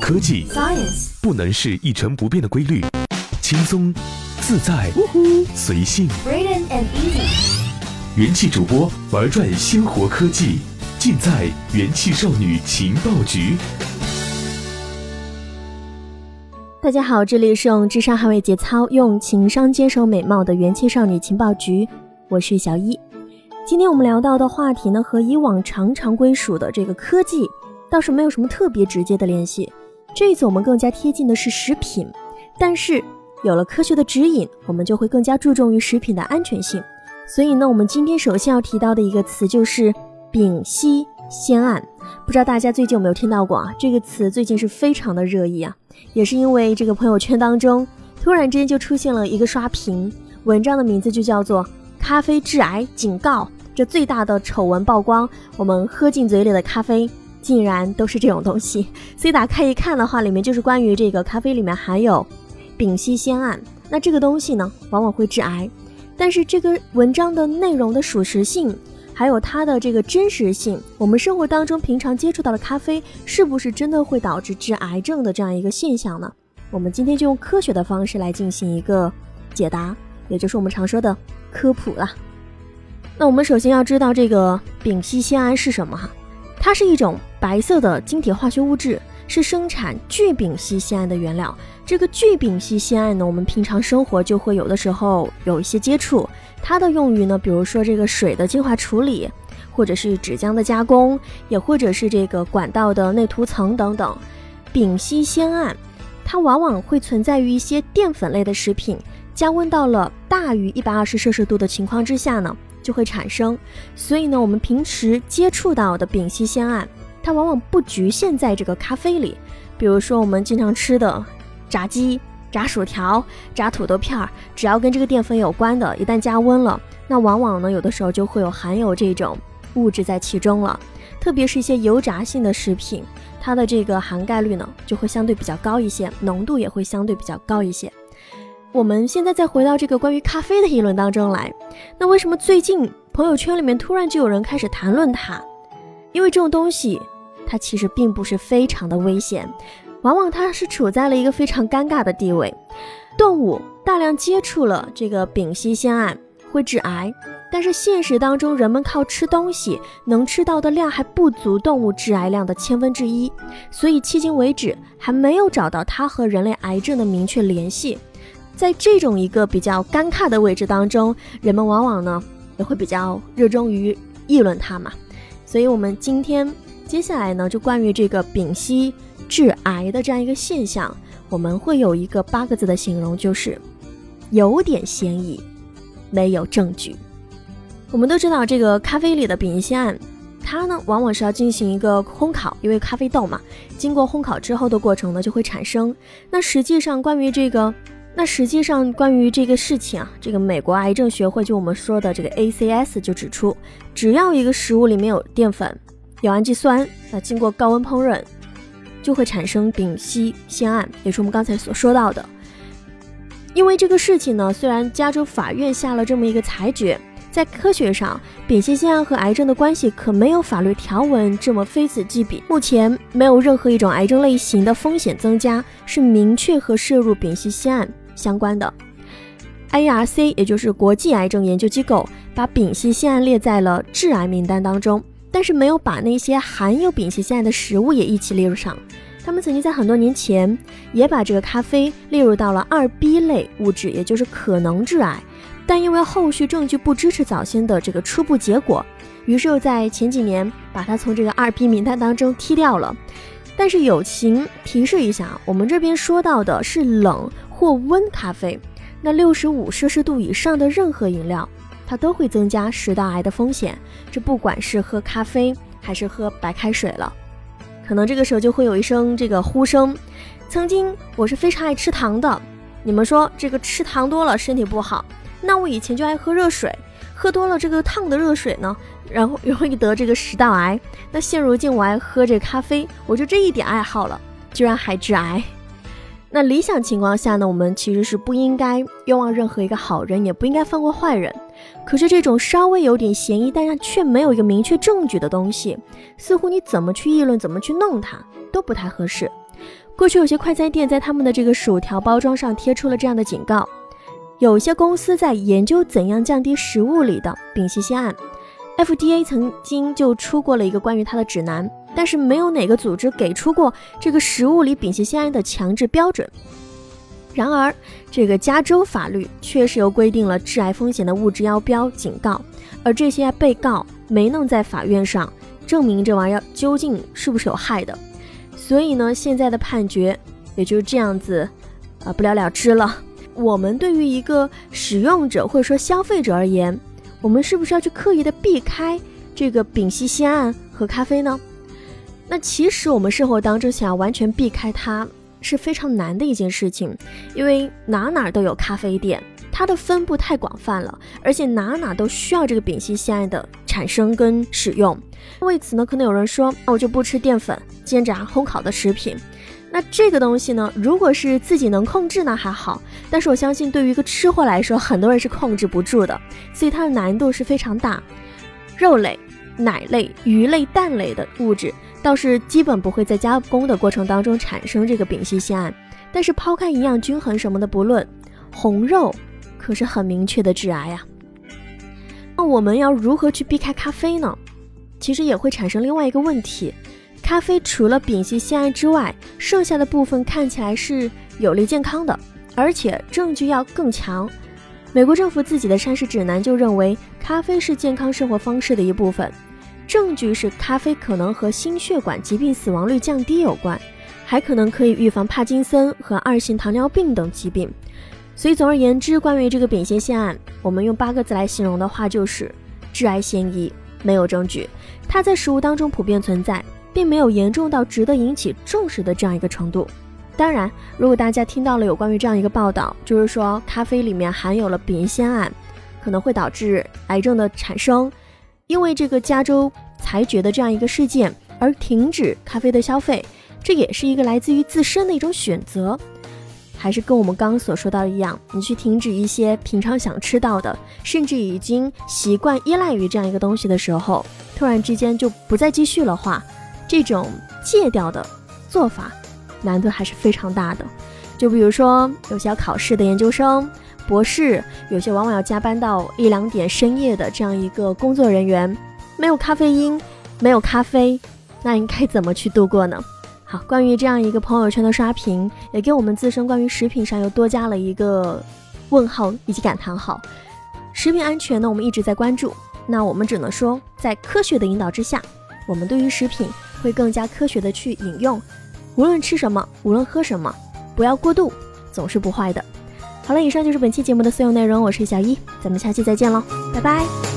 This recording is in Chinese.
科技 Science 不能是一成不变的规律，轻松、自在、随性。Braden and Easy 元气主播玩转鲜活科技，尽在元气少女情报局。大家好，这里是用智商捍卫节操，用情商坚守美貌的元气少女情报局，我是小一。今天我们聊到的话题呢，和以往常常归属的这个科技倒是没有什么特别直接的联系。这一次我们更加贴近的是食品，但是有了科学的指引，我们就会更加注重于食品的安全性。所以呢，我们今天首先要提到的一个词就是丙烯酰胺。不知道大家最近有没有听到过啊？这个词最近是非常的热议啊。也是因为这个朋友圈当中，突然之间就出现了一个刷屏，文章的名字就叫做“咖啡致癌警告”。这最大的丑闻曝光，我们喝进嘴里的咖啡竟然都是这种东西。所以打开一看的话，里面就是关于这个咖啡里面含有丙烯酰胺。那这个东西呢，往往会致癌。但是这个文章的内容的属实性，还有它的这个真实性，我们生活当中平常接触到的咖啡，是不是真的会导致致癌症的这样一个现象呢？我们今天就用科学的方式来进行一个解答，也就是我们常说的科普啦。那我们首先要知道这个丙烯酰胺是什么哈？它是一种白色的晶体化学物质，是生产聚丙烯酰胺的原料。这个聚丙烯酰胺呢，我们平常生活就会有的时候有一些接触。它的用于呢，比如说这个水的净化处理，或者是纸浆的加工，也或者是这个管道的内涂层等等。丙烯酰胺，它往往会存在于一些淀粉类的食品，加温到了大于一百二十摄氏度的情况之下呢，就会产生。所以呢，我们平时接触到的丙烯酰胺，它往往不局限在这个咖啡里，比如说我们经常吃的炸鸡。炸薯条、炸土豆片儿，只要跟这个淀粉有关的，一旦加温了，那往往呢，有的时候就会有含有这种物质在其中了。特别是一些油炸性的食品，它的这个含钙率呢，就会相对比较高一些，浓度也会相对比较高一些。我们现在再回到这个关于咖啡的议论当中来，那为什么最近朋友圈里面突然就有人开始谈论它？因为这种东西，它其实并不是非常的危险。往往它是处在了一个非常尴尬的地位，动物大量接触了这个丙烯酰胺会致癌，但是现实当中人们靠吃东西能吃到的量还不足动物致癌量的千分之一，所以迄今为止还没有找到它和人类癌症的明确联系。在这种一个比较尴尬的位置当中，人们往往呢也会比较热衷于议论它嘛，所以我们今天接下来呢就关于这个丙烯。致癌的这样一个现象，我们会有一个八个字的形容，就是有点嫌疑，没有证据。我们都知道，这个咖啡里的丙烯酰胺，它呢往往是要进行一个烘烤，因为咖啡豆嘛，经过烘烤之后的过程呢就会产生。那实际上关于这个，那实际上关于这个事情啊，这个美国癌症学会就我们说的这个 ACS 就指出，只要一个食物里面有淀粉、有氨基酸，那经过高温烹饪。就会产生丙烯酰胺，也是我们刚才所说到的。因为这个事情呢，虽然加州法院下了这么一个裁决，在科学上，丙烯酰胺和癌症的关系可没有法律条文这么非此即彼。目前没有任何一种癌症类型的风险增加是明确和摄入丙烯酰胺相关的。IARC 也就是国际癌症研究机构，把丙烯酰胺列在了致癌名单当中。但是没有把那些含有丙烯酰胺的食物也一起列入上。他们曾经在很多年前也把这个咖啡列入到了二 B 类物质，也就是可能致癌。但因为后续证据不支持早先的这个初步结果，于是又在前几年把它从这个二 B 名单当中踢掉了。但是友情提示一下，我们这边说到的是冷或温咖啡，那六十五摄氏度以上的任何饮料。它都会增加食道癌的风险，这不管是喝咖啡还是喝白开水了，可能这个时候就会有一声这个呼声。曾经我是非常爱吃糖的，你们说这个吃糖多了身体不好，那我以前就爱喝热水，喝多了这个烫的热水呢，然后 容易得这个食道癌。那现如今我爱喝这咖啡，我就这一点爱好了，居然还致癌。那理想情况下呢，我们其实是不应该冤枉任何一个好人，也不应该放过坏人。可是这种稍微有点嫌疑，但是却没有一个明确证据的东西，似乎你怎么去议论，怎么去弄它都不太合适。过去有些快餐店在他们的这个薯条包装上贴出了这样的警告：有些公司在研究怎样降低食物里的丙烯酰胺。FDA 曾经就出过了一个关于它的指南，但是没有哪个组织给出过这个食物里丙烯酰胺的强制标准。然而，这个加州法律确实又规定了致癌风险的物质要标警告，而这些被告没能在法院上证明这玩意儿究竟是不是有害的，所以呢，现在的判决也就是这样子，啊，不了了之了。我们对于一个使用者或者说消费者而言，我们是不是要去刻意的避开这个丙烯酰胺和咖啡呢？那其实我们生活当中想要完全避开它是非常难的一件事情，因为哪哪都有咖啡店，它的分布太广泛了，而且哪哪都需要这个丙烯酰胺的产生跟使用。为此呢，可能有人说，那我就不吃淀粉、煎炸、烘烤的食品。那这个东西呢，如果是自己能控制呢还好，但是我相信对于一个吃货来说，很多人是控制不住的，所以它的难度是非常大。肉类、奶类、鱼类、蛋类的物质倒是基本不会在加工的过程当中产生这个丙烯酰胺，但是抛开营养均衡什么的不论，红肉可是很明确的致癌呀。那我们要如何去避开咖啡呢？其实也会产生另外一个问题。咖啡除了丙烯酰胺之外，剩下的部分看起来是有利健康的，而且证据要更强。美国政府自己的膳食指南就认为，咖啡是健康生活方式的一部分。证据是咖啡可能和心血管疾病死亡率降低有关，还可能可以预防帕金森和二型糖尿病等疾病。所以总而言之，关于这个丙烯酰胺，我们用八个字来形容的话就是致癌嫌疑，没有证据，它在食物当中普遍存在。并没有严重到值得引起重视的这样一个程度。当然，如果大家听到了有关于这样一个报道，就是说咖啡里面含有了丙烯酰胺，可能会导致癌症的产生，因为这个加州裁决的这样一个事件而停止咖啡的消费，这也是一个来自于自身的一种选择。还是跟我们刚刚所说到一样，你去停止一些平常想吃到的，甚至已经习惯依赖于这样一个东西的时候，突然之间就不再继续了话。这种戒掉的做法，难度还是非常大的。就比如说，有些要考试的研究生、博士，有些往往要加班到一两点深夜的这样一个工作人员，没有咖啡因，没有咖啡，那应该怎么去度过呢？好，关于这样一个朋友圈的刷屏，也给我们自身关于食品上又多加了一个问号以及感叹号。食品安全呢，我们一直在关注，那我们只能说，在科学的引导之下，我们对于食品。会更加科学的去饮用，无论吃什么，无论喝什么，不要过度，总是不坏的。好了，以上就是本期节目的所有内容，我是小一，咱们下期再见喽，拜拜。